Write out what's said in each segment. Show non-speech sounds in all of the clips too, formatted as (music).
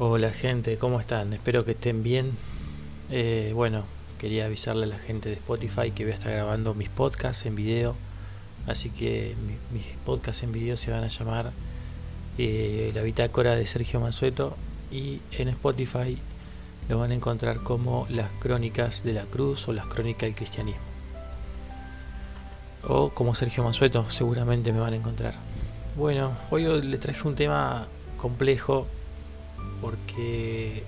Hola gente, ¿cómo están? Espero que estén bien. Eh, bueno, quería avisarle a la gente de Spotify que voy a estar grabando mis podcasts en video. Así que mis podcasts en video se van a llamar eh, La Bitácora de Sergio Mansueto y en Spotify lo van a encontrar como Las Crónicas de la Cruz o Las Crónicas del Cristianismo. O como Sergio Mansueto, seguramente me van a encontrar. Bueno, hoy le traje un tema complejo porque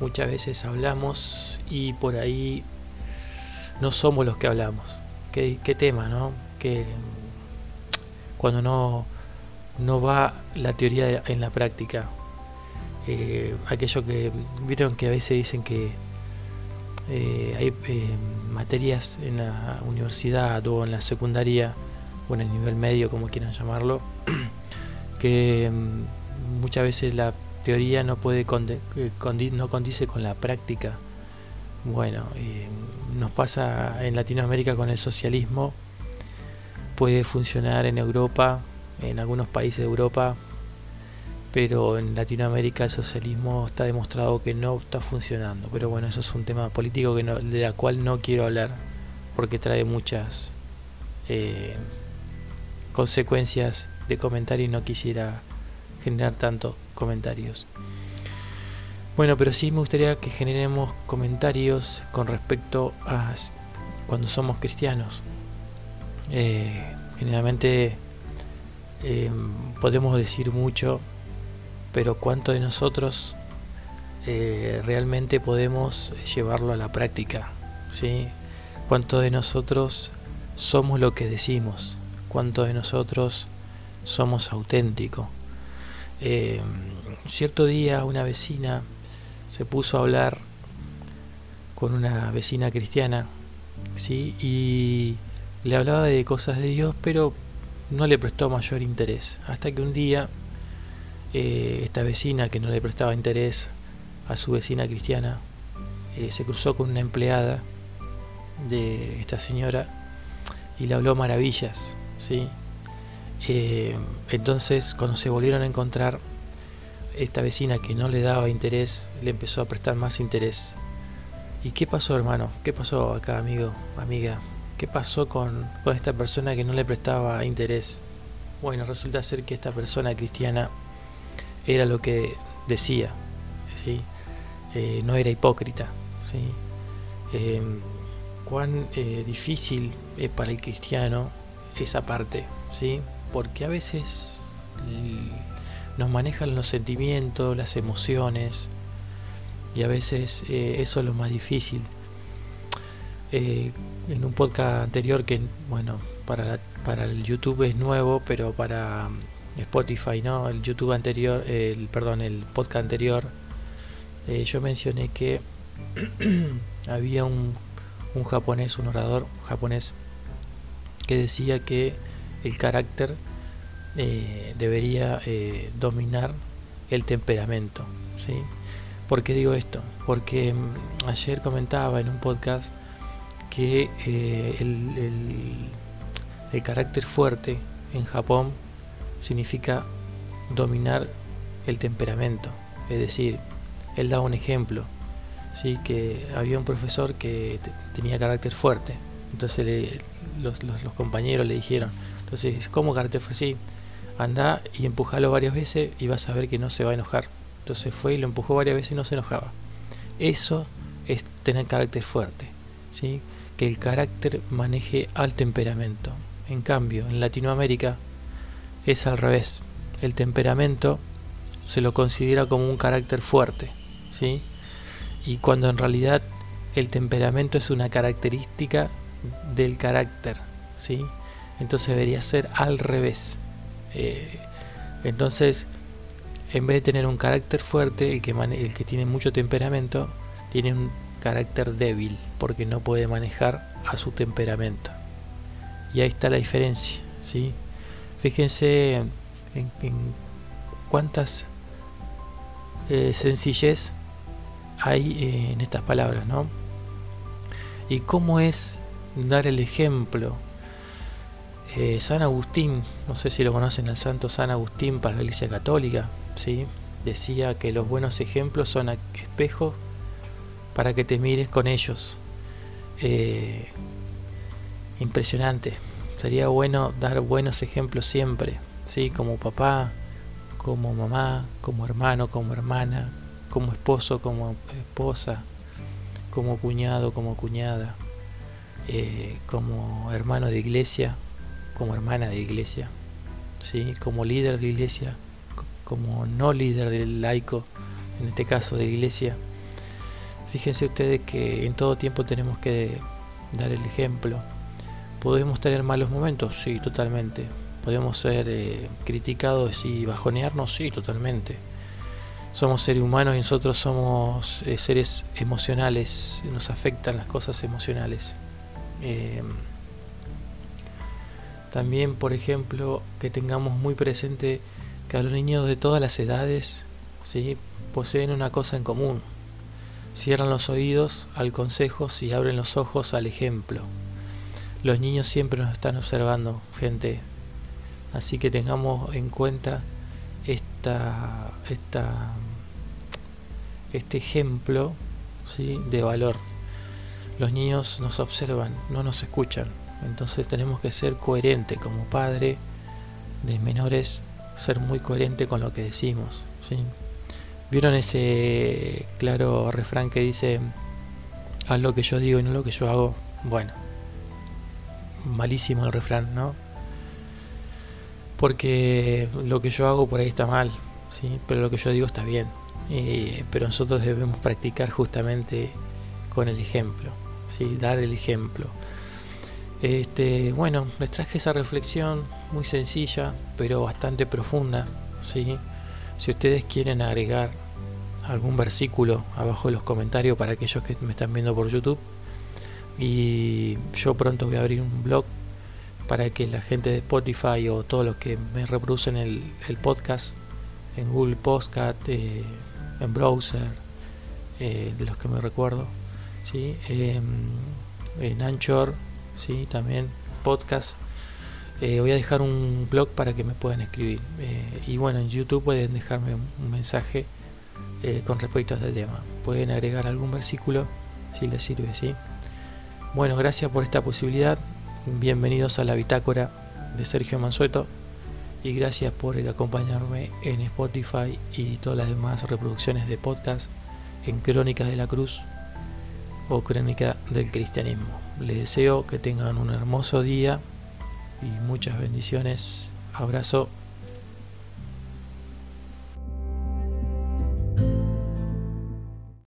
muchas veces hablamos y por ahí no somos los que hablamos. ¿Qué, tema, no? Que cuando no, no va la teoría en la práctica. Eh, aquello que vieron que a veces dicen que eh, hay eh, materias en la universidad o en la secundaria o en el nivel medio como quieran llamarlo (clears throat) que mm, muchas veces la teoría no puede eh, no condice con la práctica. Bueno, eh, nos pasa en Latinoamérica con el socialismo, puede funcionar en Europa, en algunos países de Europa, pero en Latinoamérica el socialismo está demostrado que no está funcionando. Pero bueno, eso es un tema político que de la cual no quiero hablar porque trae muchas eh, consecuencias de comentario y no quisiera generar tanto comentarios. Bueno, pero sí me gustaría que generemos comentarios con respecto a cuando somos cristianos. Eh, generalmente eh, podemos decir mucho, pero ¿cuánto de nosotros eh, realmente podemos llevarlo a la práctica? ¿sí? ¿Cuánto de nosotros somos lo que decimos? ¿Cuánto de nosotros somos auténticos? Eh, cierto día una vecina se puso a hablar con una vecina cristiana, ¿sí? Y le hablaba de cosas de Dios, pero no le prestó mayor interés. Hasta que un día eh, esta vecina que no le prestaba interés a su vecina cristiana eh, se cruzó con una empleada de esta señora y le habló maravillas, ¿sí? Eh, entonces, cuando se volvieron a encontrar, esta vecina que no le daba interés le empezó a prestar más interés. ¿Y qué pasó, hermano? ¿Qué pasó acá, amigo, amiga? ¿Qué pasó con, esta persona que no le prestaba interés? Bueno, resulta ser que esta persona cristiana era lo que decía, ¿sí? Eh, no era hipócrita. ¿sí? Eh, cuán difícil es para el cristiano esa parte, ¿sí? porque a veces nos manejan los sentimientos, las emociones, y a veces eh, eso es lo más difícil. Eh, en un podcast anterior que, bueno, para, para el YouTube es nuevo, pero para mm, Spotify, ¿no? El YouTube anterior, el, perdón, el podcast anterior, eh, yo mencioné que (clears throat) había un, un japonés, un orador japonés, que decía que el carácter eh, debería eh, dominar el temperamento. ¿sí? ¿Por qué digo esto? Porque mm, ayer comentaba en un podcast que eh, el, el, carácter fuerte en Japón significa dominar el temperamento. Es decir, él da un ejemplo, ¿sí? que había un profesor que tenía carácter fuerte. Entonces los, los, los compañeros le dijeron, entonces, ¿cómo carácter fue así? Anda y empujalo varias veces y vas a ver que no se va a enojar. Entonces fue y lo empujó varias veces y no se enojaba. Eso es tener carácter fuerte, ¿sí? que el carácter maneje al temperamento. En cambio, en Latinoamérica es al revés. El temperamento se lo considera como un carácter fuerte, ¿sí? Y cuando en realidad el temperamento es una característica del carácter, ¿sí? entonces debería ser al revés. Eh, entonces, en vez de tener un carácter fuerte, el que, el que tiene mucho temperamento, tiene un carácter débil, porque no puede manejar a su temperamento. Y ahí está la diferencia. ¿sí? Fíjense en, cuántas eh, sencillez hay eh, en estas palabras, ¿no? Y cómo es dar el ejemplo Eh, San Agustín, no sé si lo conocen, el santo San Agustín para la Iglesia Católica, ¿sí? decía que los buenos ejemplos son espejos para que te mires con ellos. Eh, impresionante. Sería bueno dar buenos ejemplos siempre, ¿sí? como papá, como mamá, como hermano, como hermana, como esposo, como esposa, como cuñado, como cuñada, eh, como hermano de iglesia, como hermana de iglesia, ¿sí? como líder de iglesia, como no líder del laico, en este caso de iglesia. Fíjense ustedes que en todo tiempo tenemos que dar el ejemplo. ¿Podemos tener malos momentos? Sí, totalmente. ¿Podemos ser eh, criticados y bajonearnos? Sí, totalmente. Somos seres humanos y nosotros somos eh, seres emocionales, nos afectan las cosas emocionales. Eh, también, por ejemplo, que tengamos muy presente que a los niños de todas las edades ¿sí? poseen una cosa en común. Cierran los oídos al consejo y abren los ojos al ejemplo. Los niños siempre nos están observando, gente. Así que tengamos en cuenta esta, esta, este ejemplo ¿sí? de valor. Los niños nos observan, no nos escuchan. Entonces tenemos que ser coherentes como padre de menores ser muy coherente con lo que decimos. ¿sí? ¿Vieron ese claro refrán que dice, haz lo que yo digo y no lo que yo hago? Bueno, malísimo el refrán, ¿no? Porque lo que yo hago por ahí está mal, ¿sí? pero lo que yo digo está bien. pero nosotros debemos practicar justamente con el ejemplo, ¿sí? dar el ejemplo. Este, bueno, les traje esa reflexión muy sencilla, pero bastante profunda. ¿sí? Si ustedes quieren agregar algún versículo abajo en los comentarios para aquellos que me están viendo por YouTube, y yo pronto voy a abrir un blog para que la gente de Spotify o todos los que me reproducen el, podcast en Google Podcast, eh, en browser, eh, de los que me recuerdo, ¿sí? Em, en Anchor ¿sí? también podcast. Eh, voy a dejar un blog para que me puedan escribir. Eh, y bueno, en YouTube pueden dejarme un, mensaje eh, con respecto a este tema. Pueden agregar algún versículo si les sirve, ¿sí? Bueno, gracias por esta posibilidad. Bienvenidos a la bitácora de Sergio Mansueto. Y gracias por acompañarme en Spotify y todas las demás reproducciones de podcast en Crónicas de la Cruz o Crónica del Cristianismo. Les deseo que tengan un hermoso día y muchas bendiciones. Abrazo.